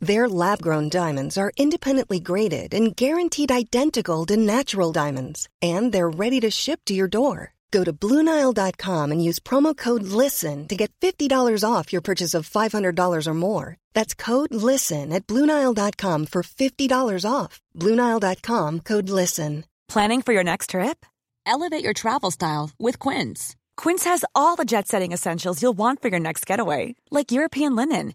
Their lab grown diamonds are independently graded and guaranteed identical to natural diamonds, and they're ready to ship to your door. Go to Bluenile.com and use promo code LISTEN to get $50 off your purchase of $500 or more. That's code LISTEN at Bluenile.com for $50 off. Bluenile.com code LISTEN. Planning for your next trip? Elevate your travel style with Quince. Quince has all the jet setting essentials you'll want for your next getaway, like European linen,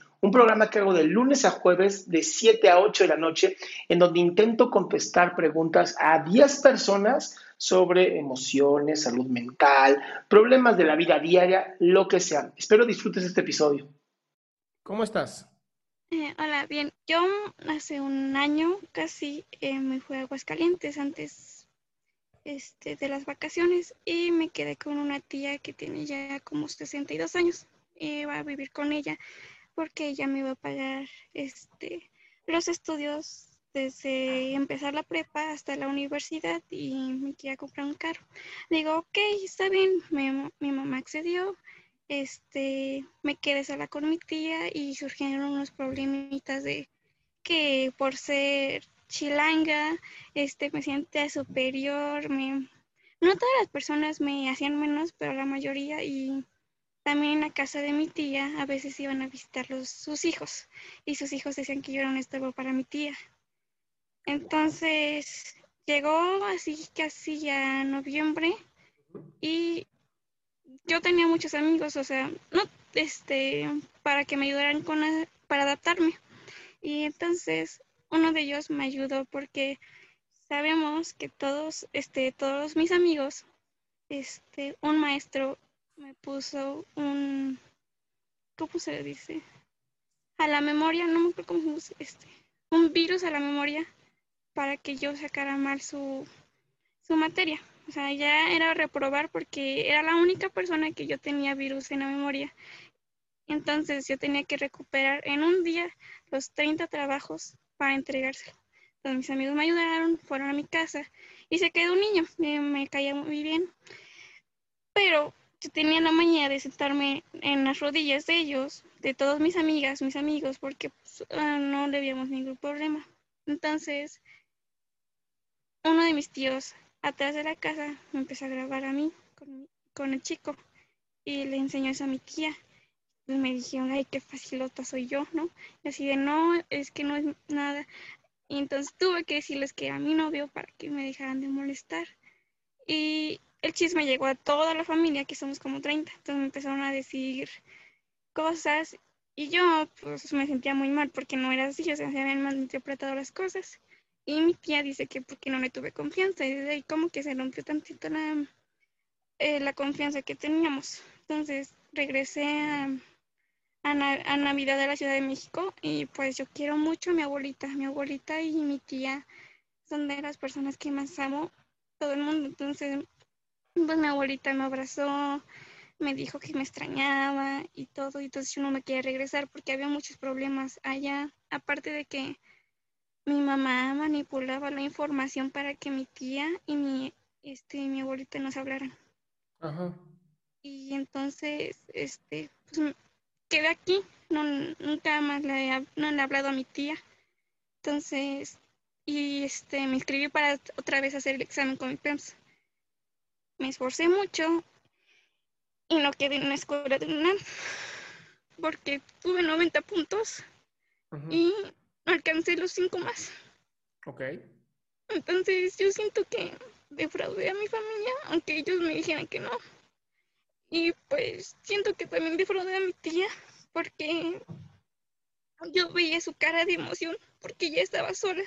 un programa que hago de lunes a jueves de 7 a 8 de la noche, en donde intento contestar preguntas a 10 personas sobre emociones, salud mental, problemas de la vida diaria, lo que sea. Espero disfrutes este episodio. ¿Cómo estás? Eh, hola, bien. Yo hace un año casi eh, me fui a Aguascalientes antes este, de las vacaciones y me quedé con una tía que tiene ya como 62 años. y va a vivir con ella porque ella me iba a pagar este, los estudios desde empezar la prepa hasta la universidad y me quería comprar un carro. Digo, ok, está bien, mi, mi mamá accedió, este, me quedé sola con mi tía y surgieron unos problemitas de que por ser chilanga, este, me siente superior, me, no todas las personas me hacían menos, pero la mayoría y también en la casa de mi tía a veces iban a visitar los, sus hijos y sus hijos decían que yo era un estorbo para mi tía. Entonces llegó así casi a noviembre y yo tenía muchos amigos, o sea, no, este, para que me ayudaran con para adaptarme. Y entonces uno de ellos me ayudó porque sabemos que todos, este, todos mis amigos, este, un maestro me puso un, ¿cómo se dice? A la memoria, no me acuerdo cómo se este, un virus a la memoria para que yo sacara mal su, su materia. O sea, ya era reprobar porque era la única persona que yo tenía virus en la memoria. Entonces yo tenía que recuperar en un día los 30 trabajos para entregárselo. Entonces mis amigos me ayudaron, fueron a mi casa y se quedó un niño, me, me caía muy bien. Pero yo tenía la mañana de sentarme en las rodillas de ellos, de todas mis amigas, mis amigos, porque pues, ah, no le habíamos ningún problema. Entonces, uno de mis tíos atrás de la casa me empezó a grabar a mí con, el chico y le enseñó eso a mi tía. Me dijeron, ay, qué facilota soy yo, ¿no? Y así de, no, es que no es nada. Y entonces tuve que decirles que era mi novio para que me dejaran de molestar. Y el chisme llegó a toda la familia, que somos como 30. Entonces me empezaron a decir cosas y yo pues me sentía muy mal porque no era así, o sea, se habían malinterpretado las cosas. Y mi tía dice que porque no le tuve confianza y desde ahí como que se rompió tantito la, eh, la confianza que teníamos. Entonces regresé a, a, Navidad de la Ciudad de México y pues yo quiero mucho a mi abuelita. Mi abuelita y mi tía son de las personas que más amo, todo el mundo. Entonces, pues mi abuelita me abrazó, me dijo que me extrañaba y todo. Y entonces yo no me quería regresar porque había muchos problemas allá. Aparte de que mi mamá manipulaba la información para que mi tía y mi, este, mi abuelita nos hablaran. Ajá. Y entonces, este, pues quedé aquí, no, nunca más le, no he hablado a mi tía. Entonces, y este, me inscribí para otra vez hacer el examen con mi PEMS. Me esforcé mucho y no quedé en la escuela de UNAM porque tuve 90 puntos y alcancé los cinco más. Ok. Entonces yo siento que defraudé a mi familia, aunque ellos me dijeran que no. Y pues siento que también defraudé a mi tía porque yo veía su cara de emoción porque ella estaba sola.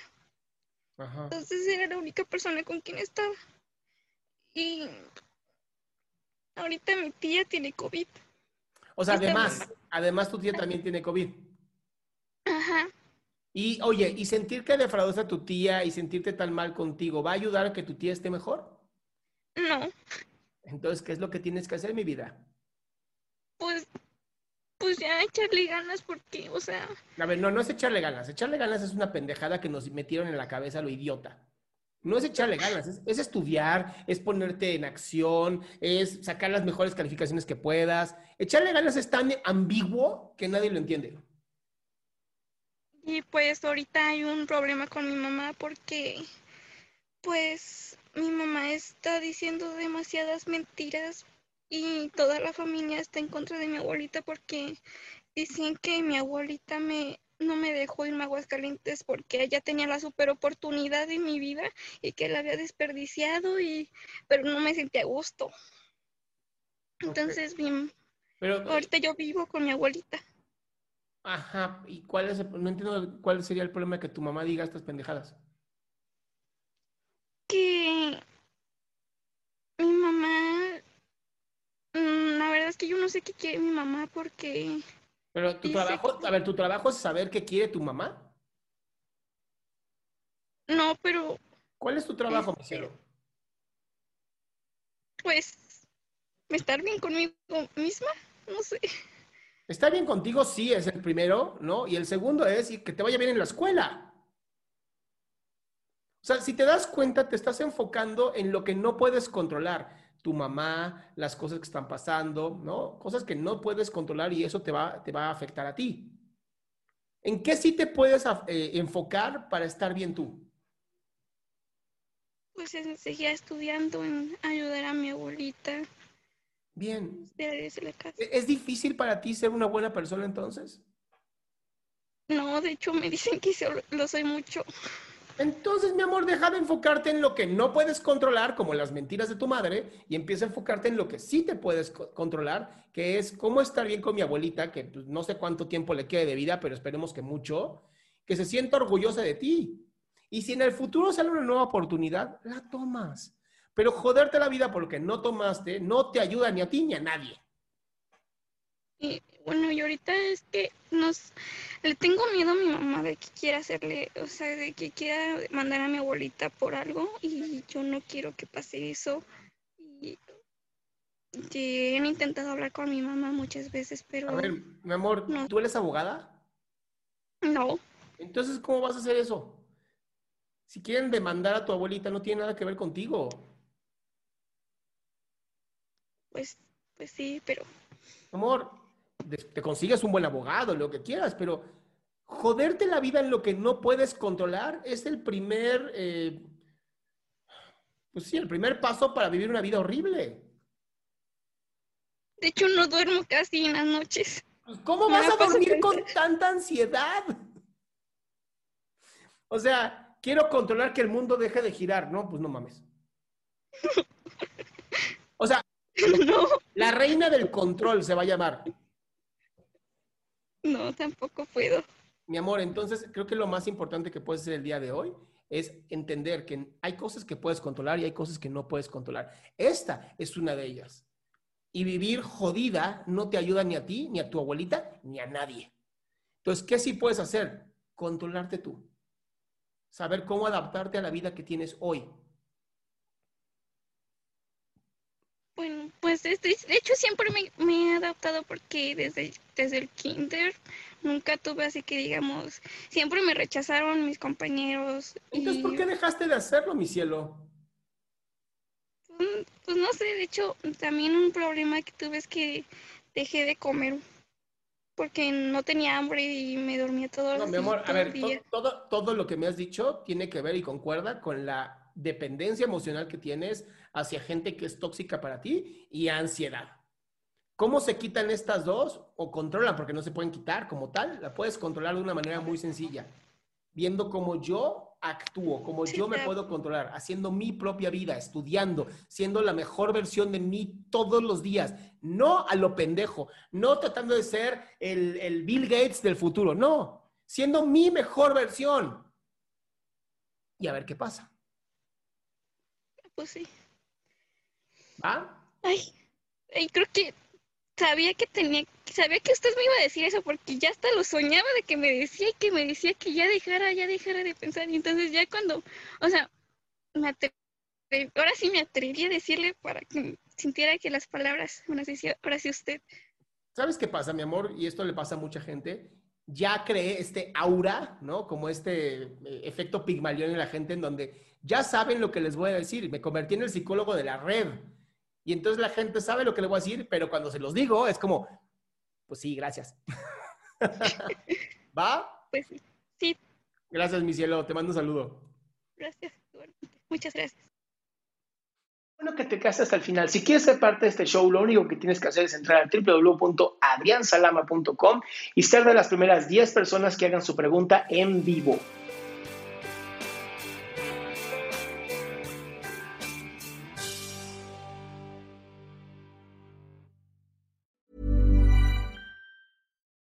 Entonces era la única persona con quien estaba. Y ahorita mi tía tiene COVID. O sea, además, además tu tía también tiene COVID. Ajá. Y oye, ¿y sentir que defraudaste a tu tía y sentirte tan mal contigo, ¿va a ayudar a que tu tía esté mejor? No. Entonces, ¿qué es lo que tienes que hacer, mi vida? Pues, pues ya echarle ganas porque, o sea... A ver, no, no es echarle ganas. Echarle ganas es una pendejada que nos metieron en la cabeza lo idiota. No es echarle ganas, es, es, estudiar, es ponerte en acción, es sacar las mejores calificaciones que puedas. Echarle ganas es tan ambiguo que nadie lo entiende. Y pues ahorita hay un problema con mi mamá porque pues mi mamá está diciendo demasiadas mentiras y toda la familia está en contra de mi abuelita porque dicen que mi abuelita me no me dejó irme a Aguascalientes porque ella tenía la super oportunidad en mi vida y que la había desperdiciado y pero no me sentía a gusto. Entonces, bien, pero, ahorita yo vivo con mi abuelita. Ajá, ¿y cuál es no entiendo cuál sería el problema de que tu mamá diga estas pendejadas? Que mi mamá, mm, la verdad es que yo no sé qué quiere mi mamá porque... Pero tu trabajo, a ver, tu trabajo es saber qué quiere tu mamá. No, pero... ¿Cuál es tu trabajo, mi cielo? Pues, estar bien conmigo misma, no sé. Está bien contigo, sí, es el primero, ¿no? Y el segundo es que te vaya bien en la escuela. O sea, si te das cuenta, te estás enfocando en lo que no puedes controlar. Tu mamá, las cosas que están pasando, ¿no? Cosas que no puedes controlar y eso te va, te va a afectar a ti. ¿En qué sí te puedes eh, enfocar para estar bien tú? Pues seguía estudiando en ayudar a mi abuelita Bien. ¿E-, ¿Es difícil para ti ser una buena persona entonces? No, de hecho me dicen que lo soy mucho. Entonces, mi amor, deja de enfocarte en lo que no puedes controlar, como las mentiras de tu madre, y empieza a enfocarte en lo que sí te puedes controlar, que es cómo estar bien con mi abuelita, que pues, no sé cuánto tiempo le quede de vida, pero esperemos que mucho, que se sienta orgullosa de ti. Y si en el futuro sale una nueva oportunidad, la tomas. Pero joderte la vida porque no tomaste no te ayuda ni a ti ni a nadie. Y bueno, y ahorita es que nos le tengo miedo a mi mamá de que quiera hacerle, o sea, de que quiera mandar a mi abuelita por algo y yo no quiero que pase eso. Y, he intentado hablar con mi mamá muchas veces, pero... A ver, mi amor, ¿tú eres abogada? No. Entonces, ¿cómo vas a hacer eso? Si quieren demandar a tu abuelita, no tiene nada que ver contigo pues, pues sí, pero... Amor, te consigues un buen abogado, lo que quieras, pero joderte la vida en lo que no puedes controlar es el primer, eh, pues sí, el primer paso para vivir una vida horrible. De hecho, no duermo casi en las noches. Pues, ¿Cómo vas a dormir con tanta ansiedad? O sea, quiero controlar que el mundo deje de girar, ¿no? Pues no mames. O sea, No. La reina del control se va a llamar. No, tampoco puedo. Mi amor, entonces creo que lo más importante que puedes hacer el día de hoy es entender que hay cosas que puedes controlar y hay cosas que no puedes controlar. Esta es una de ellas. Y vivir jodida no te ayuda ni a ti, ni a tu abuelita, ni a nadie. Entonces, ¿qué sí puedes hacer? Controlarte tú. Saber cómo adaptarte a la vida que tienes hoy. Pues de hecho siempre me, he adaptado porque desde, desde el kinder nunca tuve así que digamos, siempre me rechazaron mis compañeros. Entonces, ¿por qué dejaste de hacerlo, mi cielo? Pues, pues, no sé, de hecho también un problema que tuve es que dejé de comer porque no tenía hambre y me dormía todo, no, mi amor, a ver, todo, todo lo que me has dicho tiene que ver y concuerda con la dependencia emocional que tienes hacia gente que es tóxica para ti y ansiedad. ¿Cómo se quitan estas dos o controlan? Porque no se pueden quitar como tal. La puedes controlar de una manera muy sencilla. Viendo cómo yo actúo, como yo me puedo controlar, haciendo mi propia vida, estudiando, siendo la mejor versión de mí todos los días, no a lo pendejo, no tratando de ser el, el Bill Gates del futuro, no, siendo mi mejor versión. Y a ver qué pasa. Pues sí. ¿Va? Ay, ay, creo que sabía que tenía, sabía que usted me iba a decir eso porque ya hasta lo soñaba de que me decía y que me decía que ya dejara, ya dejara de pensar. Y entonces ya cuando, o sea, me atreví, ahora sí me atreví a decirle para que sintiera que las palabras, ahora sí, ahora sí usted. ¿Sabes qué pasa, mi amor? Y esto le pasa a mucha gente. Ya creé este aura, ¿no? Como este eh, efecto pigmalión en la gente en donde ya saben lo que les voy a decir. Me convertí en el psicólogo de la red y entonces la gente sabe lo que le voy a decir, pero cuando se los digo es como, pues sí, gracias. ¿Va? Pues sí. Gracias, mi cielo. Te mando un saludo. Gracias. Muchas gracias. Bueno, que te quedaste hasta el final. Si quieres ser parte de este show, lo único que tienes que hacer es entrar a www.adriansalama.com y ser de las primeras 10 personas que hagan su pregunta en vivo.